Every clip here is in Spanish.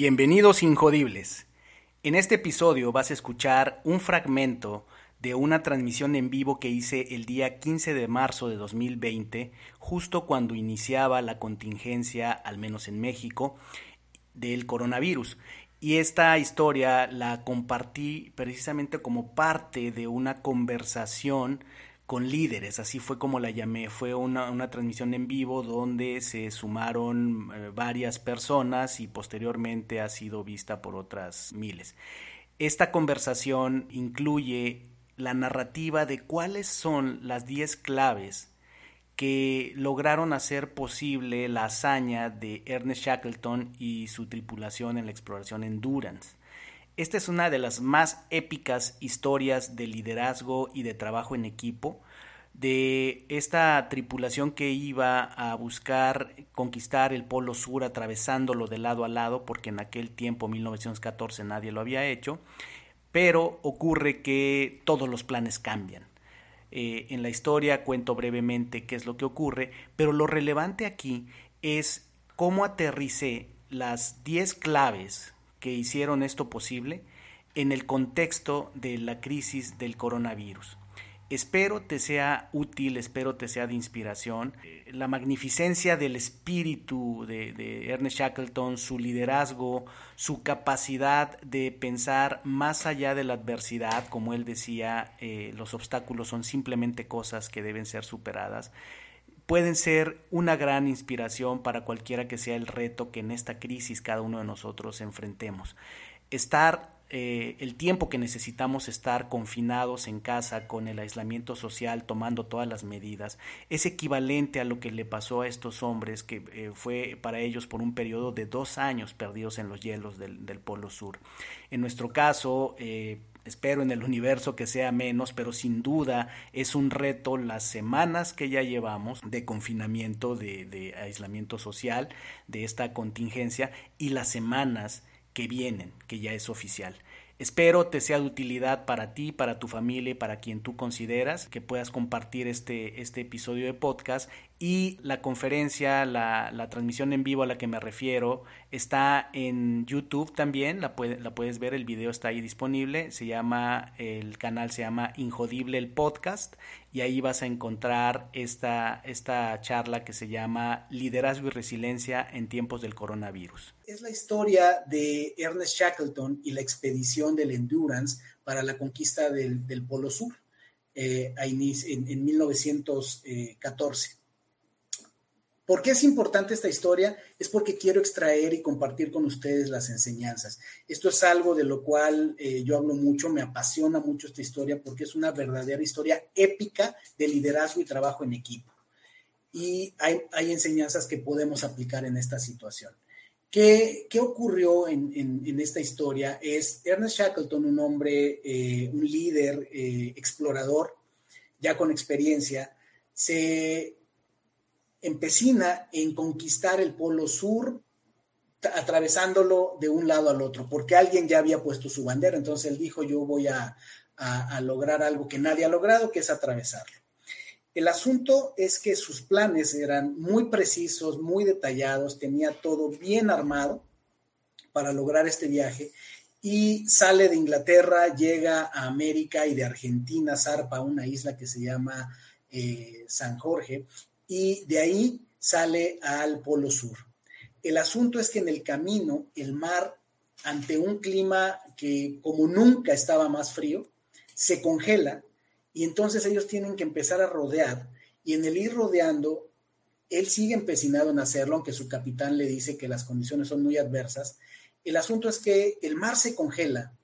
Bienvenidos Injodibles. En este episodio vas a escuchar un fragmento de una transmisión en vivo que hice el día 15 de marzo de 2020, justo cuando iniciaba la contingencia, al menos en México, del coronavirus. Y esta historia la compartí precisamente como parte de una conversación con líderes, así fue como la llamé. Fue una, transmisión en vivo donde se sumaron eh, varias personas y posteriormente ha sido vista por otras miles. Esta conversación incluye la narrativa de cuáles son las 10 claves que lograron hacer posible la hazaña de Ernest Shackleton y su tripulación en la exploración Endurance. Esta es una de las más épicas historias de liderazgo y de trabajo en equipo de esta tripulación que iba a buscar conquistar el Polo Sur atravesándolo de lado a lado, porque en aquel tiempo, 1914, nadie lo había hecho, pero ocurre que todos los planes cambian. Eh, en la historia cuento brevemente qué es lo que ocurre, pero lo relevante aquí es cómo aterricé las 10 claves que hicieron esto posible en el contexto de la crisis del coronavirus. Espero te sea útil, espero te sea de inspiración. La magnificencia del espíritu de, Ernest Shackleton, su liderazgo, su capacidad de pensar más allá de la adversidad, como él decía, eh, los obstáculos son simplemente cosas que deben ser superadas pueden ser una gran inspiración para cualquiera que sea el reto que en esta crisis cada uno de nosotros enfrentemos. Estar eh, el tiempo que necesitamos estar confinados en casa con el aislamiento social, tomando todas las medidas, es equivalente a lo que le pasó a estos hombres, que eh, fue para ellos por un periodo de dos años perdidos en los hielos del, Polo Sur. En nuestro caso, eh, espero en el universo que sea menos, pero sin duda es un reto las semanas que ya llevamos de confinamiento, de aislamiento social, de esta contingencia y las semanas que vienen, que ya es oficial. Espero te sea de utilidad para ti, para tu familia y para quien tú consideras que puedas compartir este, este episodio de podcast. Y la conferencia, la, transmisión en vivo a la que me refiero, está en YouTube también. La, puedes ver, el video está ahí disponible. Se llama, el canal se llama Injodible el Podcast. Y ahí vas a encontrar esta, esta charla que se llama Liderazgo y Resiliencia en tiempos del coronavirus. Es la historia de Ernest Shackleton y la expedición del Endurance para la conquista del, Polo Sur eh, en, 1914. ¿Por qué es importante esta historia? Es porque quiero extraer y compartir con ustedes las enseñanzas. Esto es algo de lo cual eh, yo hablo mucho, me apasiona mucho esta historia porque es una verdadera historia épica de liderazgo y trabajo en equipo. Y hay, hay enseñanzas que podemos aplicar en esta situación. ¿Qué, ocurrió en, esta historia? Es Ernest Shackleton, un hombre, eh, un líder, eh, explorador, ya con experiencia, se empecina en conquistar el Polo Sur atravesándolo de un lado al otro, porque alguien ya había puesto su bandera, entonces él dijo, yo voy a lograr algo que nadie ha logrado, que es atravesarlo. El asunto es que sus planes eran muy precisos, muy detallados, tenía todo bien armado para lograr este viaje y sale de Inglaterra, llega a América y de Argentina zarpa a una isla que se llama eh, San Jorge y de ahí sale al Polo Sur. El asunto es que en el camino el mar, ante un clima que como nunca estaba más frío, se congela y entonces ellos tienen que empezar a rodear y en el ir rodeando, él sigue empecinado en hacerlo, aunque su capitán le dice que las condiciones son muy adversas. El asunto es que el mar se congela,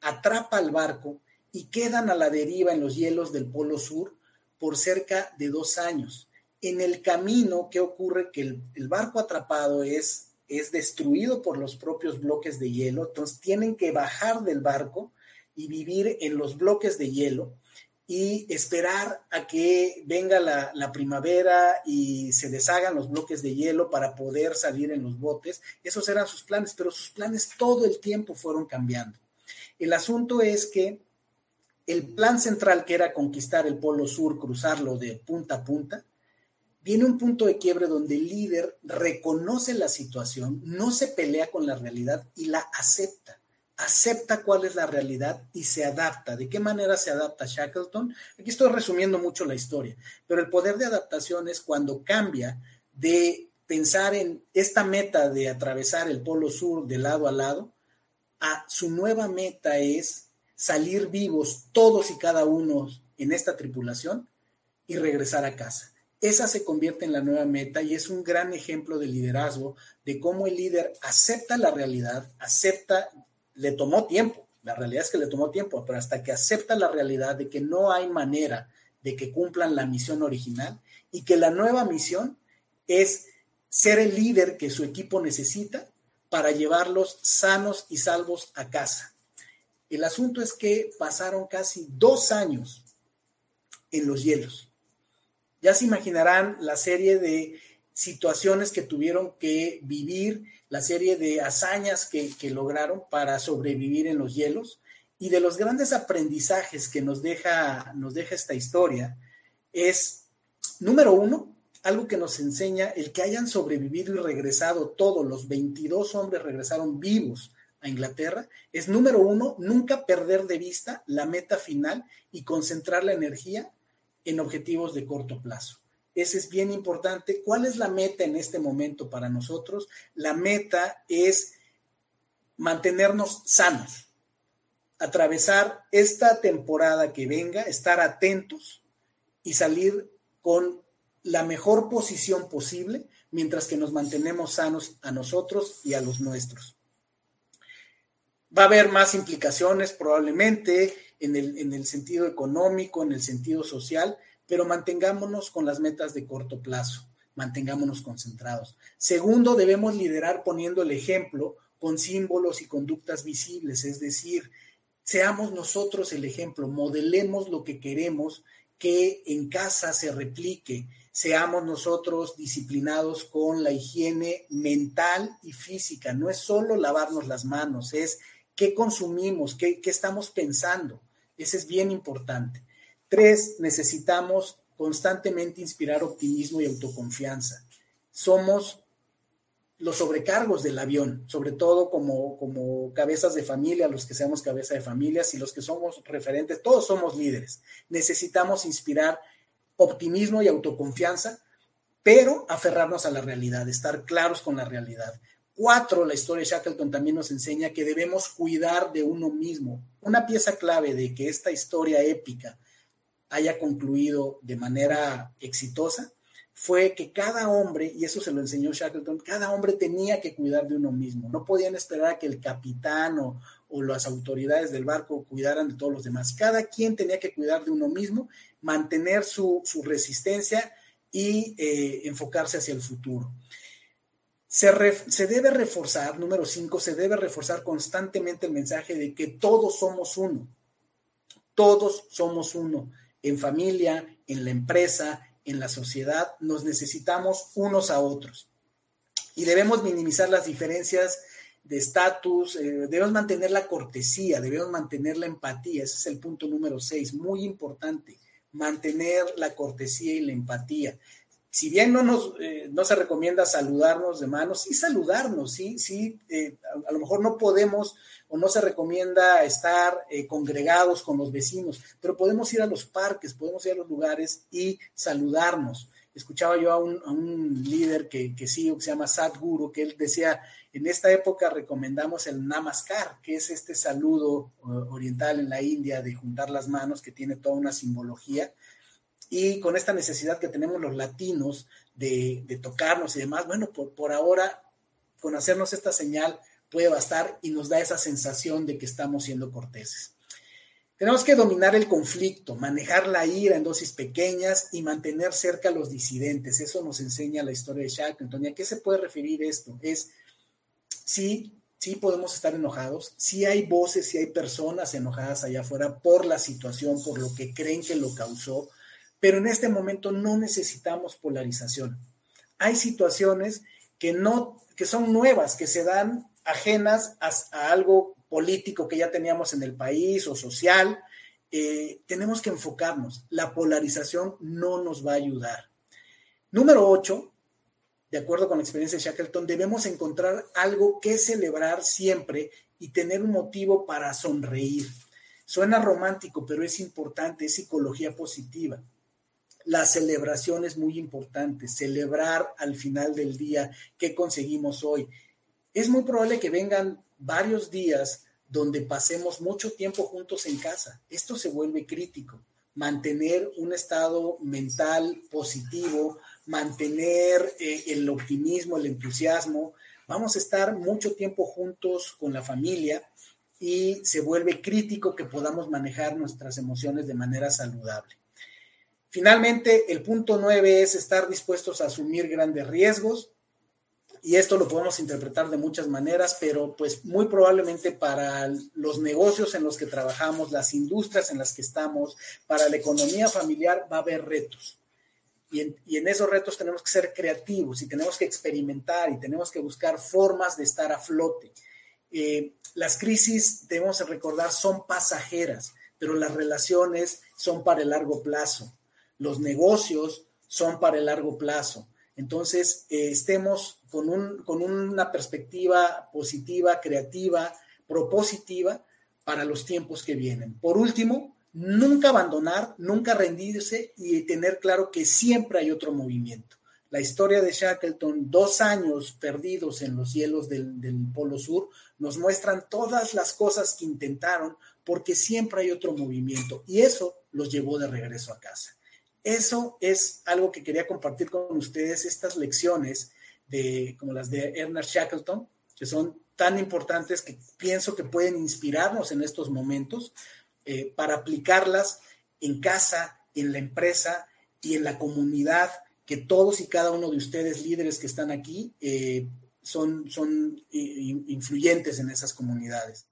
atrapa al barco y quedan a la deriva en los hielos del Polo Sur por cerca de dos años. En el camino, ¿qué ocurre? Que el, barco atrapado es es destruido por los propios bloques de hielo, entonces tienen que bajar del barco y vivir en los bloques de hielo y esperar a que venga la, primavera y se deshagan los bloques de hielo para poder salir en los botes. Esos eran sus planes, pero sus planes todo el tiempo fueron cambiando. El asunto es que el plan central, que era conquistar el Polo Sur, cruzarlo de punta a punta, viene un punto de quiebre donde el líder reconoce la situación, no se pelea con la realidad y la acepta acepta cuál es la realidad y se adapta. ¿De qué manera se adapta Shackleton? Aquí estoy resumiendo mucho la historia, pero el poder de adaptación es cuando cambia de pensar en esta meta de atravesar el polo sur de lado a lado, a su nueva meta es salir vivos todos y cada uno en esta tripulación y regresar a casa. Esa se convierte en la nueva meta y es un gran ejemplo de liderazgo, de cómo el líder acepta la realidad, acepta le tomó tiempo, la realidad es que le tomó tiempo, pero hasta que acepta la realidad de que no hay manera de que cumplan la misión original y que la nueva misión es ser el líder que su equipo necesita para llevarlos sanos y salvos a casa. El asunto es que pasaron casi dos años en los hielos. Ya se imaginarán la serie de situaciones que tuvieron que vivir la serie de hazañas que, lograron para sobrevivir en los hielos. Y de los grandes aprendizajes que nos deja, esta historia es, número uno, algo que nos enseña el que hayan sobrevivido y regresado todos, los 22 hombres regresaron vivos a Inglaterra, es número uno, nunca perder de vista la meta final y concentrar la energía en objetivos de corto plazo. Ese es bien importante. ¿Cuál es la meta en este momento para nosotros? La meta es mantenernos sanos, atravesar esta temporada que venga, estar atentos y salir con la mejor posición posible mientras que nos mantenemos sanos a nosotros y a los nuestros. Va a haber más implicaciones probablemente en el, en el sentido económico, en el sentido social, pero mantengámonos con las metas de corto plazo, mantengámonos concentrados. Segundo, debemos liderar poniendo el ejemplo con símbolos y conductas visibles, es decir, seamos nosotros el ejemplo, modelemos lo que queremos que en casa se replique, seamos nosotros disciplinados con la higiene mental y física, no es solo lavarnos las manos, es qué consumimos, qué estamos pensando, ese es bien importante. Tres, necesitamos constantemente inspirar optimismo y autoconfianza. Somos los sobrecargos del avión, sobre todo como, como cabezas de familia, los que seamos cabeza de familias y los que somos referentes, todos somos líderes. Necesitamos inspirar optimismo y autoconfianza, pero aferrarnos a la realidad, estar claros con la realidad. Cuatro, la historia de Shackleton también nos enseña que debemos cuidar de uno mismo. Una pieza clave de que esta historia épica haya concluido de manera exitosa fue que cada hombre, y eso se lo enseñó Shackleton, cada hombre tenía que cuidar de uno mismo. No podían esperar a que el capitán o, las autoridades del barco cuidaran de todos los demás. Cada quien tenía que cuidar de uno mismo, mantener su, resistencia y eh, enfocarse hacia el futuro. Se, se, debe reforzar, número cinco, se debe reforzar constantemente el mensaje de que todos somos uno. Todos somos uno en familia, en la empresa, en la sociedad, nos necesitamos unos a otros. Y debemos minimizar las diferencias de estatus, eh, debemos mantener la cortesía, debemos mantener la empatía, ese es el punto número seis, muy importante, mantener la cortesía y la empatía si bien no, nos, eh, no se recomienda saludarnos de manos, sí saludarnos, sí, sí, eh, a, lo mejor no podemos o no se recomienda estar eh, congregados con los vecinos, pero podemos ir a los parques, podemos ir a los lugares y saludarnos. Escuchaba yo a un, líder que, que sigo, que se llama Sadhguru, que él decía, en esta época recomendamos el namaskar, que es este saludo oriental en la India de juntar las manos, que tiene toda una simbología y con esta necesidad que tenemos los latinos de, tocarnos y demás, bueno, por, por ahora, con hacernos esta señal puede bastar y nos da esa sensación de que estamos siendo corteses. Tenemos que dominar el conflicto, manejar la ira en dosis pequeñas y mantener cerca a los disidentes. Eso nos enseña la historia de Shackleton. ¿Y a qué se puede referir esto? Es sí, sí podemos estar enojados, sí hay voces, sí hay personas enojadas allá afuera por la situación, por lo que creen que lo causó, pero en este momento no necesitamos polarización. Hay situaciones que no, que son nuevas, que se dan ajenas a, algo político que ya teníamos en el país o social. Eh, tenemos que enfocarnos. La polarización no nos va a ayudar. Número 8, de acuerdo con la experiencia de Shackleton, debemos encontrar algo que celebrar siempre y tener un motivo para sonreír. Suena romántico, pero es importante, es psicología positiva. La celebración es muy importante, celebrar al final del día qué conseguimos hoy. Es muy probable que vengan varios días donde pasemos mucho tiempo juntos en casa. Esto se vuelve crítico. Mantener un estado mental positivo, mantener eh, el optimismo, el entusiasmo. Vamos a estar mucho tiempo juntos con la familia y se vuelve crítico que podamos manejar nuestras emociones de manera saludable. Finalmente, el punto nueve es estar dispuestos a asumir grandes riesgos. Y esto lo podemos interpretar de muchas maneras, pero pues muy probablemente para los negocios en los que trabajamos, las industrias en las que estamos, para la economía familiar va a haber retos. Y en, esos retos tenemos que ser creativos y tenemos que experimentar y tenemos que buscar formas de estar a flote. Eh, las crisis, debemos recordar, son pasajeras, pero las relaciones son para el largo plazo. Los negocios son para el largo plazo. Entonces, eh, estemos con, un, con una perspectiva positiva, creativa, propositiva para los tiempos que vienen. Por último, nunca abandonar, nunca rendirse y tener claro que siempre hay otro movimiento. La historia de Shackleton, dos años perdidos en los cielos del, Polo Sur, nos muestran todas las cosas que intentaron porque siempre hay otro movimiento y eso los llevó de regreso a casa. Eso es algo que quería compartir con ustedes, estas lecciones de, como las de Ernest Shackleton, que son tan importantes que pienso que pueden inspirarnos en estos momentos eh, para aplicarlas en casa, en la empresa y en la comunidad, que todos y cada uno de ustedes, líderes que están aquí, eh, son, son eh, influyentes en esas comunidades.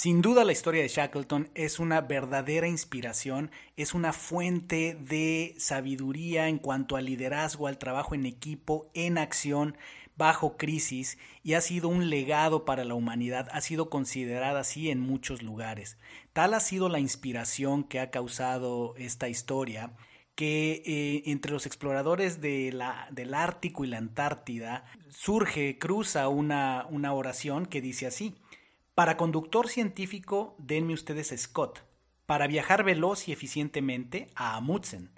Sin duda la historia de Shackleton es una verdadera inspiración, es una fuente de sabiduría en cuanto al liderazgo, al trabajo en equipo, en acción, bajo crisis y ha sido un legado para la humanidad, ha sido considerada así en muchos lugares. Tal ha sido la inspiración que ha causado esta historia que eh, entre los exploradores del Ártico y la Antártida surge, cruza una oración que dice así, para conductor científico denme ustedes Scott, para viajar veloz y eficientemente a Amundsen,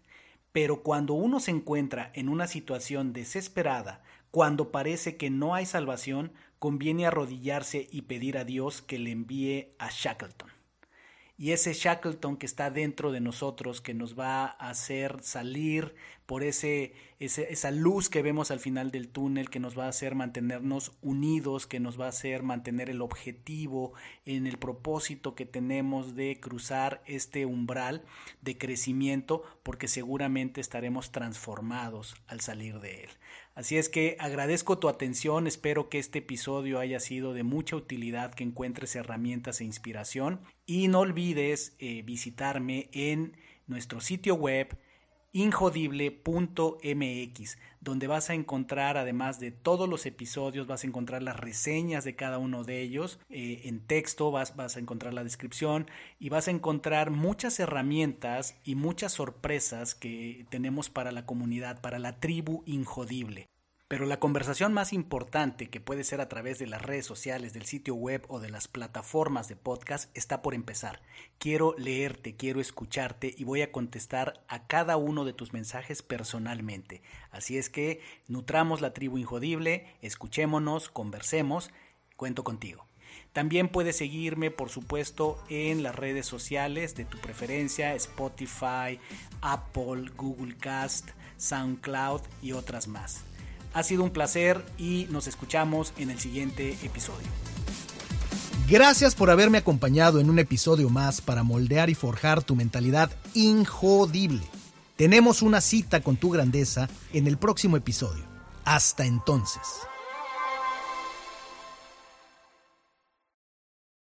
pero cuando uno se encuentra en una situación desesperada, cuando parece que no hay salvación, conviene arrodillarse y pedir a Dios que le envíe a Shackleton. Y ese Shackleton que está dentro de nosotros, que nos va a hacer salir por ese, esa luz que vemos al final del túnel, que nos va a hacer mantenernos unidos, que nos va a hacer mantener el objetivo en el propósito que tenemos de cruzar este umbral de crecimiento, porque seguramente estaremos transformados al salir de él. Así es que agradezco tu atención, espero que este episodio haya sido de mucha utilidad, que encuentres herramientas e inspiración y no olvides eh, visitarme en nuestro sitio web injodible.mx, donde vas a encontrar, además de todos los episodios, vas a encontrar las reseñas de cada uno de ellos eh, en texto, vas, vas a encontrar la descripción y vas a encontrar muchas herramientas y muchas sorpresas que tenemos para la comunidad, para la tribu Injodible. Pero la conversación más importante, que puede ser a través de las redes sociales, del sitio web o de las plataformas de podcast, está por empezar. Quiero leerte, quiero escucharte y voy a contestar a cada uno de tus mensajes personalmente. Así es que nutramos la tribu injodible, escuchémonos, conversemos, cuento contigo. También puedes seguirme, por supuesto, en las redes sociales de tu preferencia, Spotify, Apple, Google Cast, SoundCloud y otras más. Ha sido un placer y nos escuchamos en el siguiente episodio. Gracias por haberme acompañado en un episodio más para moldear y forjar tu mentalidad injodible. Tenemos una cita con tu grandeza en el próximo episodio. Hasta entonces.